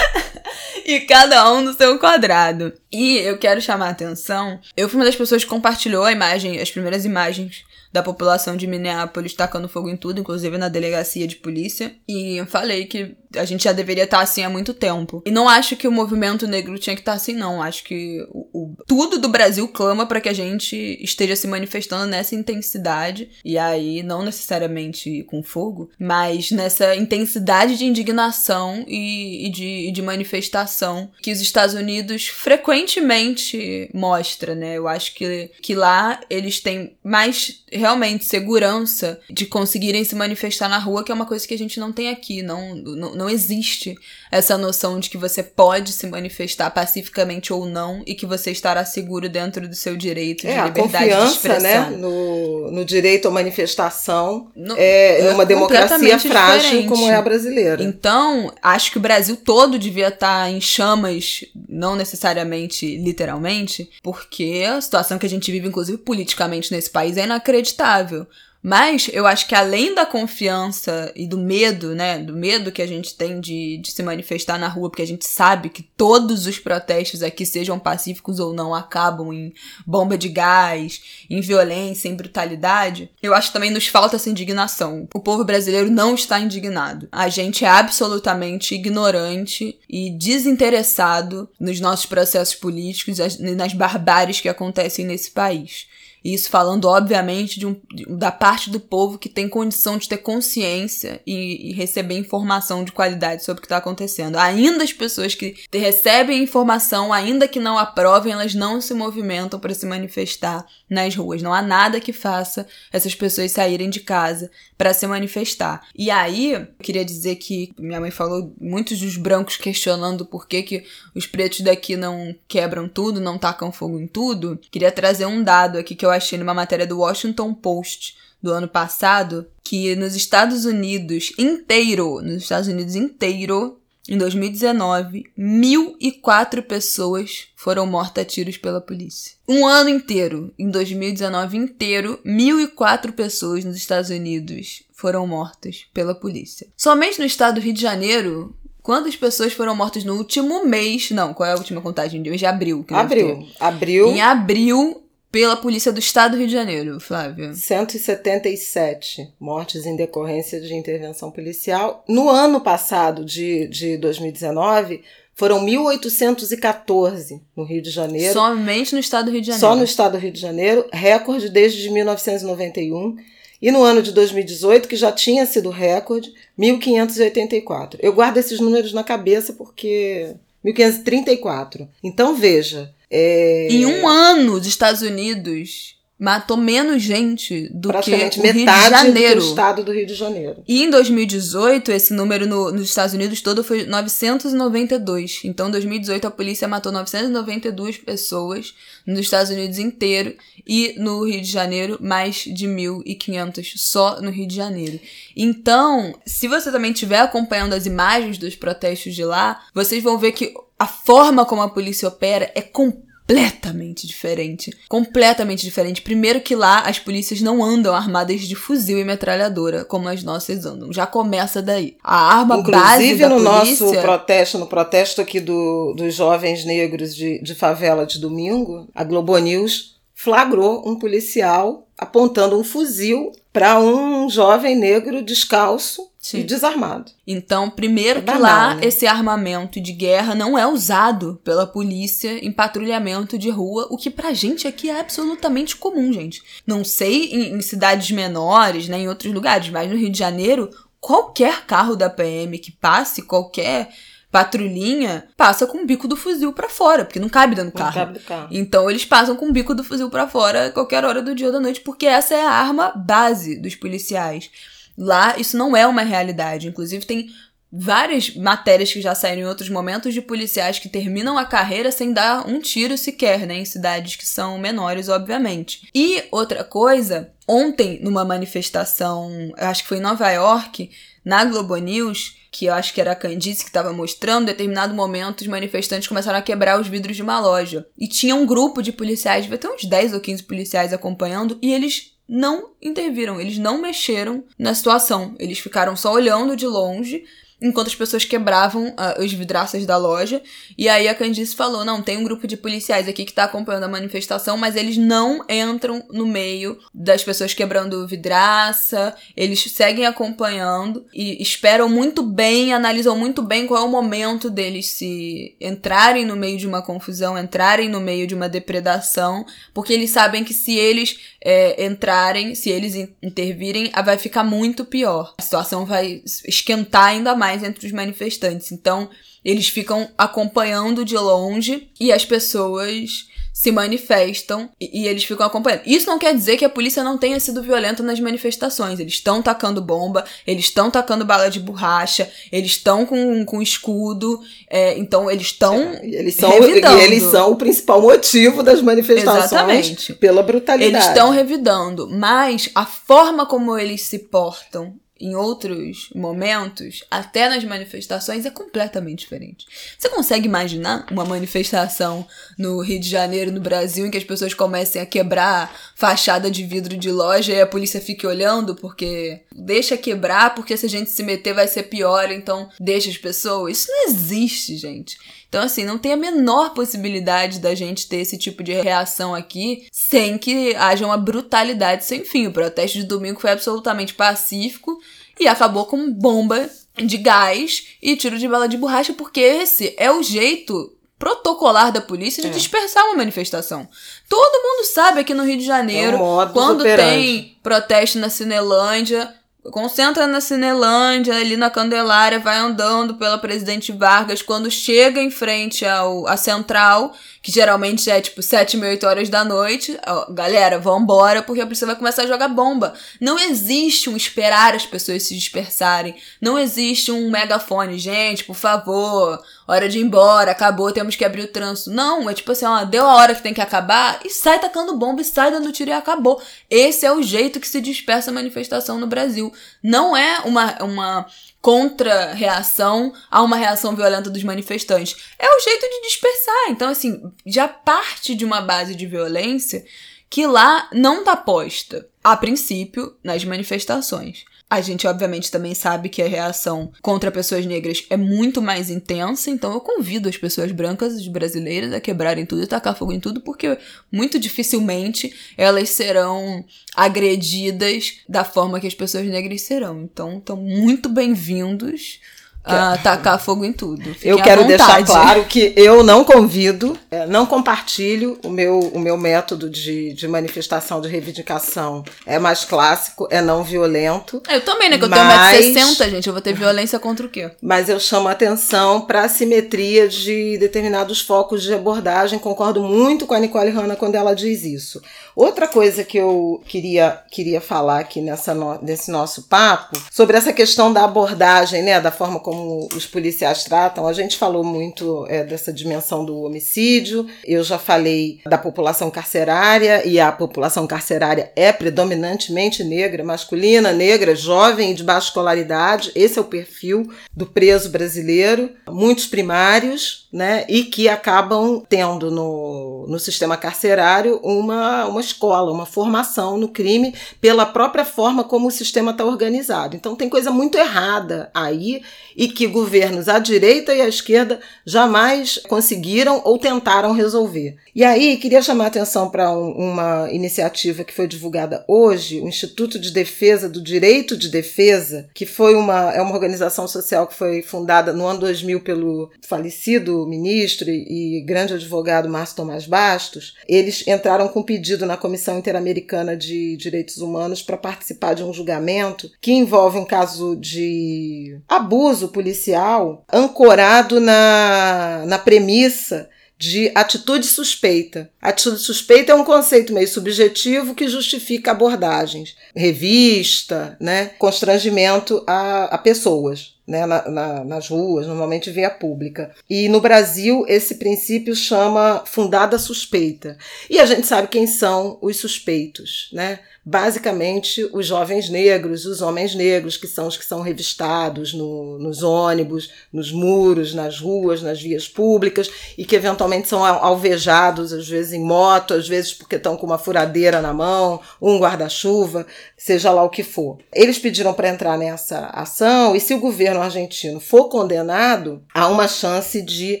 e cada um no seu quadrado. E eu quero chamar a atenção. Eu fui uma das pessoas que compartilhou a imagem, as primeiras imagens da população de Minneapolis tacando fogo em tudo, inclusive na delegacia de polícia. E falei que a gente já deveria estar assim há muito tempo. E não acho que o movimento negro tinha que estar assim, não. Acho que o, o tudo do Brasil clama para que a gente esteja se manifestando nessa intensidade. E aí, não necessariamente com fogo, mas nessa intensidade de indignação e, e de, e de manifestação que os Estados Unidos frequentemente mostra, né? Eu acho que, que lá eles têm mais realmente segurança de conseguirem se manifestar na rua, que é uma coisa que a gente não tem aqui. Não, não, não existe essa noção de que você pode se manifestar pacificamente ou não e que você estará seguro dentro do seu direito de é, liberdade de expressão. Né, no, no direito à manifestação no, é, é uma democracia frágil diferente. como é a brasileira. Então, acho que o Brasil todo devia estar em chamas, não necessariamente literalmente, porque a situação que a gente vive, inclusive politicamente nesse país, é inacreditável. Mas eu acho que além da confiança e do medo, né? Do medo que a gente tem de, de se manifestar na rua, porque a gente sabe que todos os protestos aqui, sejam pacíficos ou não, acabam em bomba de gás, em violência, em brutalidade. Eu acho que também nos falta essa indignação. O povo brasileiro não está indignado. A gente é absolutamente ignorante e desinteressado nos nossos processos políticos e nas barbáries que acontecem nesse país. Isso falando, obviamente, de um, da parte do povo que tem condição de ter consciência e, e receber informação de qualidade sobre o que está acontecendo. Ainda as pessoas que recebem informação, ainda que não aprovem, elas não se movimentam para se manifestar nas ruas. Não há nada que faça essas pessoas saírem de casa para se manifestar. E aí, eu queria dizer que minha mãe falou muitos dos brancos questionando por que, que os pretos daqui não quebram tudo, não tacam fogo em tudo. Queria trazer um dado aqui que eu achei numa matéria do Washington Post do ano passado, que nos Estados Unidos inteiro, nos Estados Unidos inteiro, em 2019, 1.004 pessoas foram mortas a tiros pela polícia. Um ano inteiro, em 2019 inteiro, 1.004 pessoas nos Estados Unidos foram mortas pela polícia. Somente no estado do Rio de Janeiro, Quantas pessoas foram mortas no último mês? Não, qual é a última contagem de hoje? Abril. abril. Abril. Em abril, pela polícia do estado do Rio de Janeiro, Flávia? 177 mortes em decorrência de intervenção policial. No ano passado, de, de 2019, foram 1.814 no Rio de Janeiro. Somente no estado do Rio de Janeiro. Só no estado do Rio de Janeiro, recorde desde 1991. E no ano de 2018, que já tinha sido recorde, 1.584. Eu guardo esses números na cabeça porque 1534. Então veja. É... Em um ano, os Estados Unidos matou menos gente do que o Rio de Janeiro. do estado do Rio de Janeiro. E em 2018, esse número no, nos Estados Unidos todo foi 992. Então, em 2018, a polícia matou 992 pessoas nos Estados Unidos inteiro e no Rio de Janeiro, mais de 1.500 só no Rio de Janeiro. Então, se você também estiver acompanhando as imagens dos protestos de lá, vocês vão ver que a forma como a polícia opera é completamente completamente diferente. Completamente diferente. Primeiro que lá as polícias não andam armadas de fuzil e metralhadora, como as nossas andam. Já começa daí. A arma Inclusive, base da no polícia... nosso protesto, no protesto aqui do, dos jovens negros de, de favela de domingo, a Globo News flagrou um policial apontando um fuzil para um jovem negro descalço Sim. e desarmado. Então, primeiro é que banal, lá né? esse armamento de guerra não é usado pela polícia em patrulhamento de rua, o que pra gente aqui é absolutamente comum, gente. Não sei em, em cidades menores, né, em outros lugares, mas no Rio de Janeiro, qualquer carro da PM que passe, qualquer patrulhinha passa com o bico do fuzil para fora, porque não cabe dentro do carro. Não cabe do carro. Então eles passam com o bico do fuzil para fora a qualquer hora do dia ou da noite, porque essa é a arma base dos policiais. Lá isso não é uma realidade. Inclusive tem várias matérias que já saíram em outros momentos de policiais que terminam a carreira sem dar um tiro sequer, né, em cidades que são menores, obviamente. E outra coisa, ontem numa manifestação, acho que foi em Nova York, na Globo News, que eu acho que era a Candice que estava mostrando, em determinado momento os manifestantes começaram a quebrar os vidros de uma loja. E tinha um grupo de policiais, devia ter uns 10 ou 15 policiais acompanhando, e eles não interviram, eles não mexeram na situação. Eles ficaram só olhando de longe enquanto as pessoas quebravam uh, os vidraças da loja. E aí a Candice falou: não, tem um grupo de policiais aqui que tá acompanhando a manifestação, mas eles não entram no meio das pessoas quebrando vidraça, eles seguem acompanhando e esperam muito bem, analisam muito bem qual é o momento deles se entrarem no meio de uma confusão, entrarem no meio de uma depredação, porque eles sabem que se eles é, entrarem, se eles intervirem, vai ficar muito pior. A situação vai esquentar ainda mais entre os manifestantes. Então, eles ficam acompanhando de longe e as pessoas se manifestam e, e, eles ficam acompanhando. Isso não quer dizer que a polícia não tenha sido violenta nas manifestações. Eles estão tacando bomba, eles estão tacando bala de borracha, eles estão com, com escudo, é, então eles estão. Eles são, revidando. E eles são o principal motivo das manifestações Exatamente. pela brutalidade. Eles estão revidando, mas a forma como eles se portam em outros momentos, até nas manifestações, é completamente diferente. Você consegue imaginar uma manifestação no Rio de Janeiro, no Brasil, em que as pessoas comecem a quebrar fachada de vidro de loja e a polícia fique olhando porque deixa quebrar, porque se a gente se meter vai ser pior, então deixa as pessoas? Isso não existe, gente. Então, assim, não tem a menor possibilidade da gente ter esse tipo de reação aqui sem que haja uma brutalidade sem fim. O protesto de domingo foi absolutamente pacífico e acabou com bomba de gás e tiro de bala de borracha, porque esse é o jeito protocolar da polícia de é. dispersar uma manifestação. Todo mundo sabe aqui no Rio de Janeiro, é quando tem protesto na Cinelândia, concentra na Cinelândia, ali na Candelária, vai andando pela Presidente Vargas, quando chega em frente ao, à Central, que geralmente é tipo 7 mil, 8 horas da noite, ó, galera, vambora, porque a polícia vai começar a jogar bomba. Não existe um esperar as pessoas se dispersarem, não existe um megafone, gente, por favor, hora de ir embora, acabou, temos que abrir o trânsito. Não, é tipo assim, ó, deu a hora que tem que acabar e sai tacando bomba e sai dando tiro e acabou. Esse é o jeito que se dispersa a manifestação no Brasil. Não é uma, uma contra-reação a uma reação violenta dos manifestantes. É o jeito de dispersar. Então, assim, já parte de uma base de violência que lá não tá posta, a princípio, nas manifestações. A gente, obviamente, também sabe que a reação contra pessoas negras é muito mais intensa, então eu convido as pessoas brancas, as brasileiras, a quebrarem tudo e tacar fogo em tudo, porque muito dificilmente elas serão agredidas da forma que as pessoas negras serão. Então, estão muito bem-vindos a tacar fogo em tudo. Fiquem eu quero deixar claro que eu não convido, é, não compartilho o meu, o meu método de, de manifestação, de reivindicação. É mais clássico, é não violento. Eu também, né? Que eu mas... tenho 1,60m, gente. Eu vou ter violência contra o quê? Mas eu chamo atenção para a simetria de determinados focos de abordagem. Concordo muito com a Nicole Hanna quando ela diz isso. Outra coisa que eu queria, queria falar aqui nessa no, nesse nosso papo, sobre essa questão da abordagem, né? Da forma como como os policiais tratam. A gente falou muito é, dessa dimensão do homicídio, eu já falei da população carcerária, e a população carcerária é predominantemente negra, masculina, negra, jovem e de baixa escolaridade. Esse é o perfil do preso brasileiro. Muitos primários, né? E que acabam tendo no, no sistema carcerário uma, uma escola, uma formação no crime pela própria forma como o sistema está organizado. Então tem coisa muito errada aí e que governos à direita e à esquerda jamais conseguiram ou tentaram resolver. E aí, queria chamar a atenção para um, uma iniciativa que foi divulgada hoje, o Instituto de Defesa do Direito de Defesa, que foi uma, é uma organização social que foi fundada no ano 2000 pelo falecido ministro e, e grande advogado Márcio Tomás Bastos. Eles entraram com pedido na Comissão Interamericana de Direitos Humanos para participar de um julgamento que envolve um caso de abuso policial ancorado na, na premissa de atitude suspeita. Atitude suspeita é um conceito meio subjetivo que justifica abordagens, revista, né, constrangimento a, a pessoas. Né, na, na, nas ruas, normalmente via pública. E no Brasil, esse princípio chama fundada suspeita. E a gente sabe quem são os suspeitos, né? basicamente os jovens negros, os homens negros, que são os que são revistados no, nos ônibus, nos muros, nas ruas, nas vias públicas, e que eventualmente são alvejados, às vezes em moto, às vezes porque estão com uma furadeira na mão, um guarda-chuva, seja lá o que for. Eles pediram para entrar nessa ação, e se o governo argentino for condenado, há uma chance de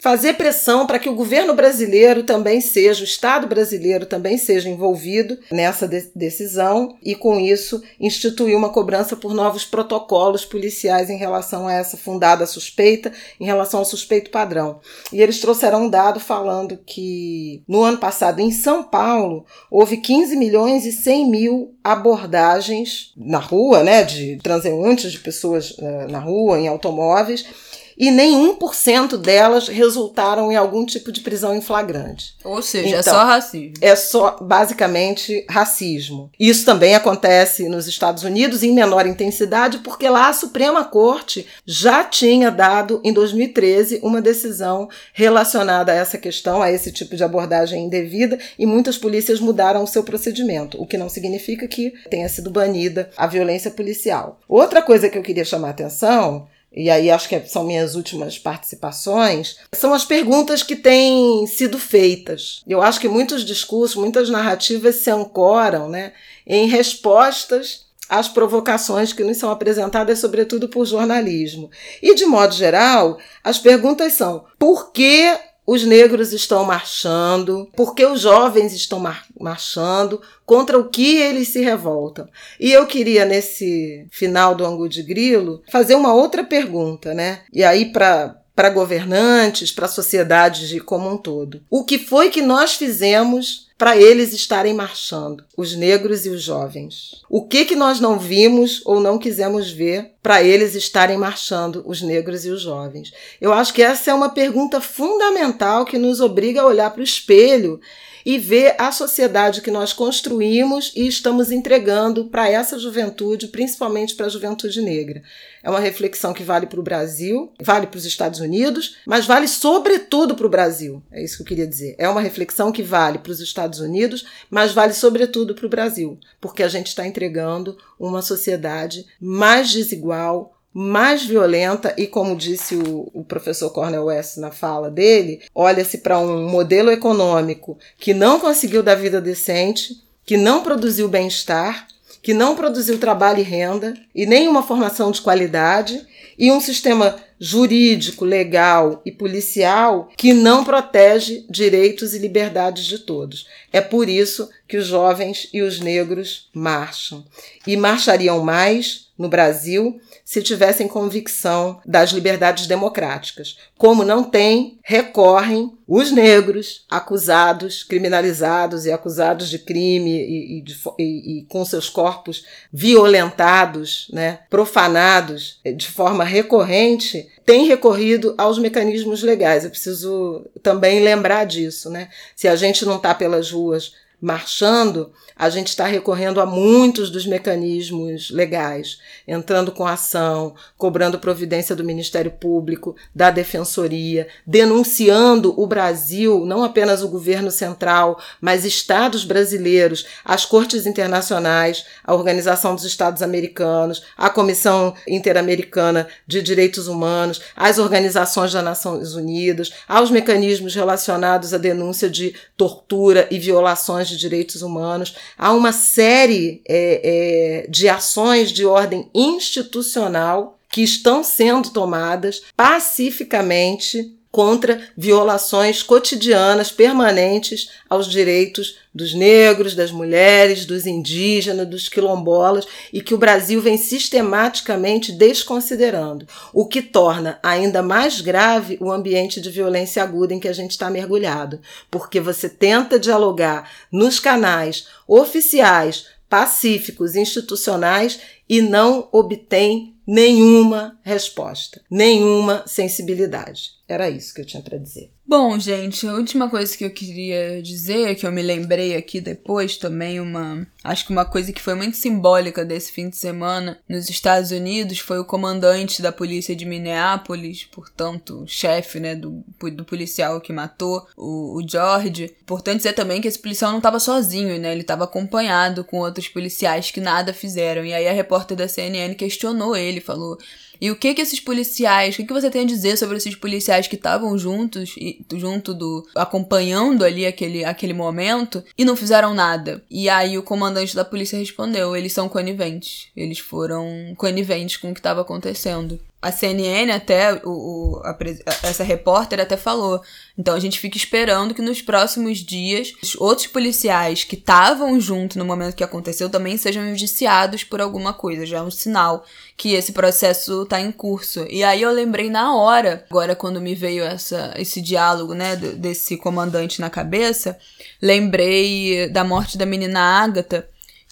fazer pressão para que o governo brasileiro também seja, o Estado brasileiro também seja envolvido nessa de decisão e, com isso, instituiu uma cobrança por novos protocolos policiais em relação a essa fundada suspeita, em relação ao suspeito padrão. E eles trouxeram um dado falando que no ano passado, em São Paulo, houve 15 milhões e 100 mil abordagens na rua, né, de transeuntes, de pessoas uh, na rua, em automóveis e nem 1% delas resultaram em algum tipo de prisão em flagrante. Ou seja, é então, é só racismo. É só, basicamente, racismo. Isso também acontece nos Estados Unidos em menor intensidade, porque lá a Suprema Corte já tinha dado, em 2013, uma decisão relacionada a essa questão, a esse tipo de abordagem indevida, e muitas polícias mudaram o seu procedimento, o que não significa que tenha sido banida a violência policial. Outra coisa que eu queria chamar a atenção e aí acho que são minhas últimas participações, são as perguntas que têm sido feitas. Eu acho que muitos discursos, muitas narrativas se ancoram né, em respostas às provocações que nos são apresentadas, sobretudo por jornalismo. E, de modo geral, as perguntas são: por que os negros estão marchando, porque os jovens estão mar marchando, contra o que eles se revoltam. E eu queria, nesse final do Angu de Grilo, fazer uma outra pergunta, né? E aí, para para governantes, para a sociedade como um todo. O que foi que nós fizemos para eles estarem marchando, os negros e os jovens? O que que nós não vimos ou não quisemos ver para eles estarem marchando, os negros e os jovens? Eu acho que essa é uma pergunta fundamental que nos obriga a olhar para o espelho e ver a sociedade que nós construímos e estamos entregando para essa juventude, principalmente para a juventude negra. É uma reflexão que vale para o Brasil, vale para os Estados Unidos, mas vale sobretudo para o Brasil. É isso que eu queria dizer. É uma reflexão que vale para os Estados Unidos, mas vale sobretudo para o Brasil, porque a gente está entregando uma sociedade mais desigual, mais violenta e, como disse o, o professor Cornel West na fala dele, olha-se para um modelo econômico que não conseguiu dar vida decente, que não produziu bem-estar, que não produziu trabalho e renda e nem uma formação de qualidade e um sistema jurídico, legal e policial que não protege direitos e liberdades de todos. É por isso que os jovens e os negros marcham e marchariam mais no Brasil se tivessem convicção das liberdades democráticas. Como não tem, recorrem os negros acusados, criminalizados e acusados de crime e, e, de, e, e com seus corpos violentados, né, profanados de forma recorrente, têm recorrido aos mecanismos legais. Eu preciso também lembrar disso, né? Se a gente não está pelas ruas marchando, a gente está recorrendo a muitos dos mecanismos legais, entrando com ação, cobrando providência do Ministério Público, da Defensoria, denunciando o Brasil, não apenas o governo central, mas estados brasileiros, as cortes internacionais, a Organização dos Estados Americanos, a Comissão Interamericana de Direitos Humanos, as organizações das Nações Unidas, aos mecanismos relacionados à denúncia de tortura e violações de direitos humanos, há uma série é, é, de ações de ordem institucional que estão sendo tomadas pacificamente contra violações cotidianas, permanentes aos direitos dos negros, das mulheres, dos indígenas, dos quilombolas e que o Brasil vem sistematicamente desconsiderando, o que torna ainda mais grave o ambiente de violência aguda em que a gente está mergulhado, porque você tenta dialogar nos canais oficiais, pacíficos, institucionais e não obtém nenhuma resposta, nenhuma sensibilidade. Era isso que eu tinha para dizer. Bom, gente, a última coisa que eu queria dizer, que eu me lembrei aqui depois também, uma. Acho que uma coisa que foi muito simbólica desse fim de semana nos Estados Unidos foi o comandante da polícia de Minneapolis, portanto, chefe, né, do, do policial que matou o, o George. Importante dizer também que esse policial não estava sozinho, né? Ele estava acompanhado com outros policiais que nada fizeram. E aí a repórter da CNN questionou ele, falou e o que que esses policiais, o que, que você tem a dizer sobre esses policiais que estavam juntos, e, junto do. acompanhando ali aquele, aquele momento e não fizeram nada? E aí o comandante da polícia respondeu: eles são coniventes. Eles foram coniventes com o que estava acontecendo a CNN até, o, o a, essa repórter até falou. Então a gente fica esperando que nos próximos dias os outros policiais que estavam junto no momento que aconteceu também sejam indiciados por alguma coisa. Já é um sinal que esse processo está em curso. E aí eu lembrei na hora, agora quando me veio essa, esse diálogo, né, desse comandante na cabeça, lembrei da morte da menina Agatha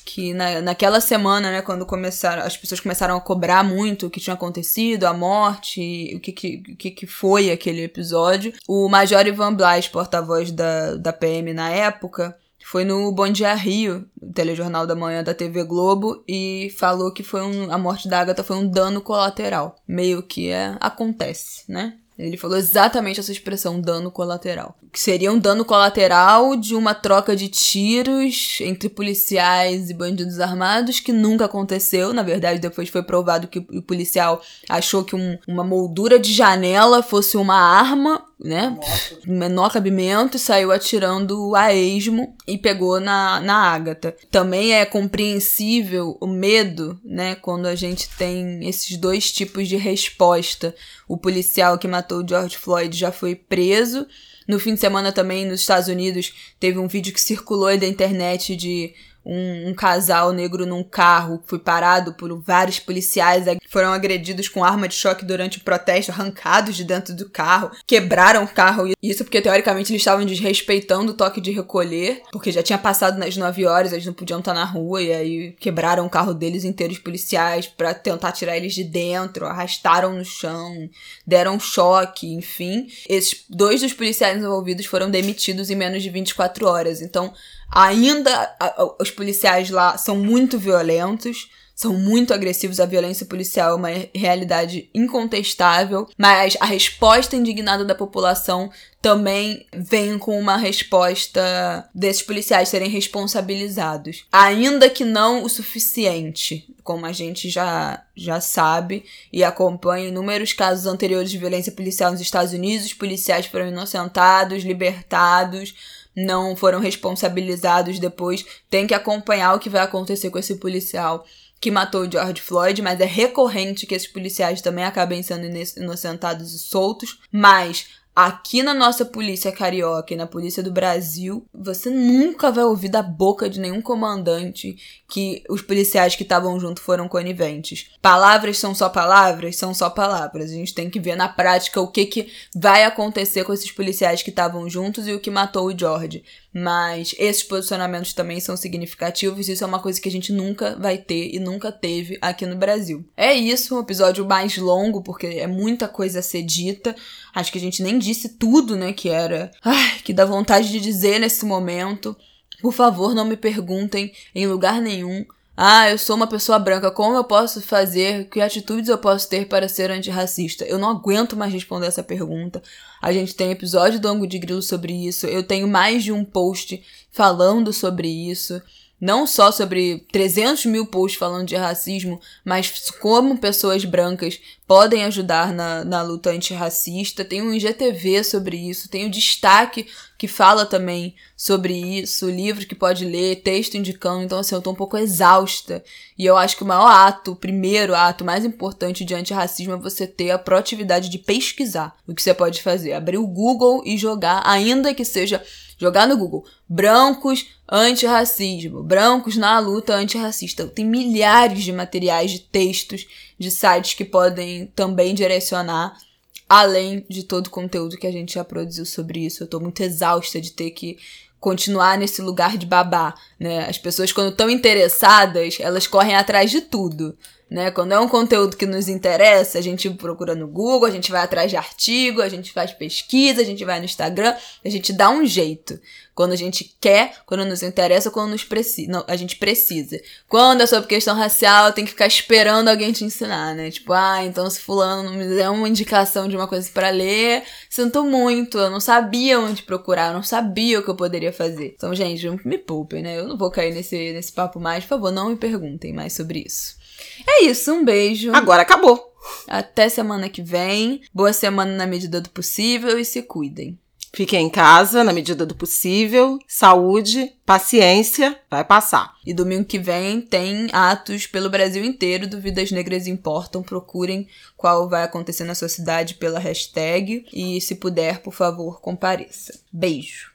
que na, naquela semana, né, quando começaram, as pessoas começaram a cobrar muito o que tinha acontecido, a morte, o que, que, que foi aquele episódio, o Major Ivan Blas, porta-voz da, da PM na época, foi no Bom Dia Rio, telejornal da manhã da TV Globo, e falou que foi um, a morte da Agatha foi um dano colateral. Meio que é, acontece, né? Ele falou exatamente essa expressão, dano colateral. Que seria um dano colateral de uma troca de tiros entre policiais e bandidos armados que nunca aconteceu. Na verdade, depois foi provado que o policial achou que um, uma moldura de janela fosse uma arma né? Nossa. Menor cabimento e saiu atirando a esmo e pegou na, na Ágata. Também é compreensível o medo, né? Quando a gente tem esses dois tipos de resposta. O policial que matou o George Floyd já foi preso. No fim de semana também, nos Estados Unidos, teve um vídeo que circulou aí da internet de um, um, casal negro num carro foi parado por vários policiais que foram agredidos com arma de choque durante o protesto, arrancados de dentro do carro, quebraram o carro. Isso porque, teoricamente, eles estavam desrespeitando o toque de recolher, porque já tinha passado nas 9 horas, eles não podiam estar na rua, e aí quebraram o carro deles inteiros policiais para tentar tirar eles de dentro, arrastaram no chão, deram choque, enfim. Esses dois dos policiais envolvidos foram demitidos em menos de 24 horas. Então, Ainda os policiais lá são muito violentos, são muito agressivos. A violência policial é uma realidade incontestável, mas a resposta indignada da população também vem com uma resposta desses policiais serem responsabilizados. Ainda que não o suficiente, como a gente já, já sabe e acompanha inúmeros casos anteriores de violência policial nos Estados Unidos, os policiais foram inocentados, libertados não foram responsabilizados depois, tem que acompanhar o que vai acontecer com esse policial que matou o George Floyd, mas é recorrente que esses policiais também acabem sendo inocentados e soltos. Mas Aqui na nossa polícia carioca e na polícia do Brasil, você nunca vai ouvir da boca de nenhum comandante que os policiais que estavam junto foram coniventes. Palavras são só palavras? São só palavras. A gente tem que ver na prática o que, que vai acontecer com esses policiais que estavam juntos e o que matou o George. Mas esses posicionamentos também são significativos, isso é uma coisa que a gente nunca vai ter e nunca teve aqui no Brasil. É isso, um episódio mais longo, porque é muita coisa a ser dita. Acho que a gente nem disse tudo, né, que era. Ai, que dá vontade de dizer nesse momento. Por favor, não me perguntem em lugar nenhum ah, eu sou uma pessoa branca, como eu posso fazer? Que atitudes eu posso ter para ser antirracista? Eu não aguento mais responder essa pergunta. A gente tem episódio do Ango de Grilo sobre isso. Eu tenho mais de um post falando sobre isso não só sobre 300 mil posts falando de racismo, mas como pessoas brancas podem ajudar na, na luta antirracista. Tem um IGTV sobre isso, tem o um destaque que fala também sobre isso, livro que pode ler, texto indicando. Então, assim, eu tô um pouco exausta. E eu acho que o maior ato, o primeiro ato mais importante de antirracismo é você ter a proatividade de pesquisar o que você pode fazer. Abrir o Google e jogar, ainda que seja jogar no Google brancos antirracismo, brancos na luta antirracista. Tem milhares de materiais, de textos, de sites que podem também direcionar, além de todo o conteúdo que a gente já produziu sobre isso. Eu tô muito exausta de ter que continuar nesse lugar de babá, né? As pessoas quando estão interessadas, elas correm atrás de tudo. Né? Quando é um conteúdo que nos interessa, a gente procura no Google, a gente vai atrás de artigo, a gente faz pesquisa, a gente vai no Instagram, a gente dá um jeito. Quando a gente quer, quando nos interessa, quando nos preci não, a gente precisa. Quando é sobre questão racial, tem que ficar esperando alguém te ensinar, né? Tipo, ah, então se fulano não me der uma indicação de uma coisa para ler, sinto muito, eu não sabia onde procurar, eu não sabia o que eu poderia fazer. Então, gente, me poupem, né? Eu não vou cair nesse, nesse papo mais, por favor, não me perguntem mais sobre isso. É isso, um beijo. Agora acabou. Até semana que vem. Boa semana na medida do possível e se cuidem. Fiquem em casa na medida do possível. Saúde, paciência, vai passar. E domingo que vem tem atos pelo Brasil inteiro do Vidas Negras Importam. Procurem qual vai acontecer na sua cidade pela hashtag. E se puder, por favor, compareça. Beijo.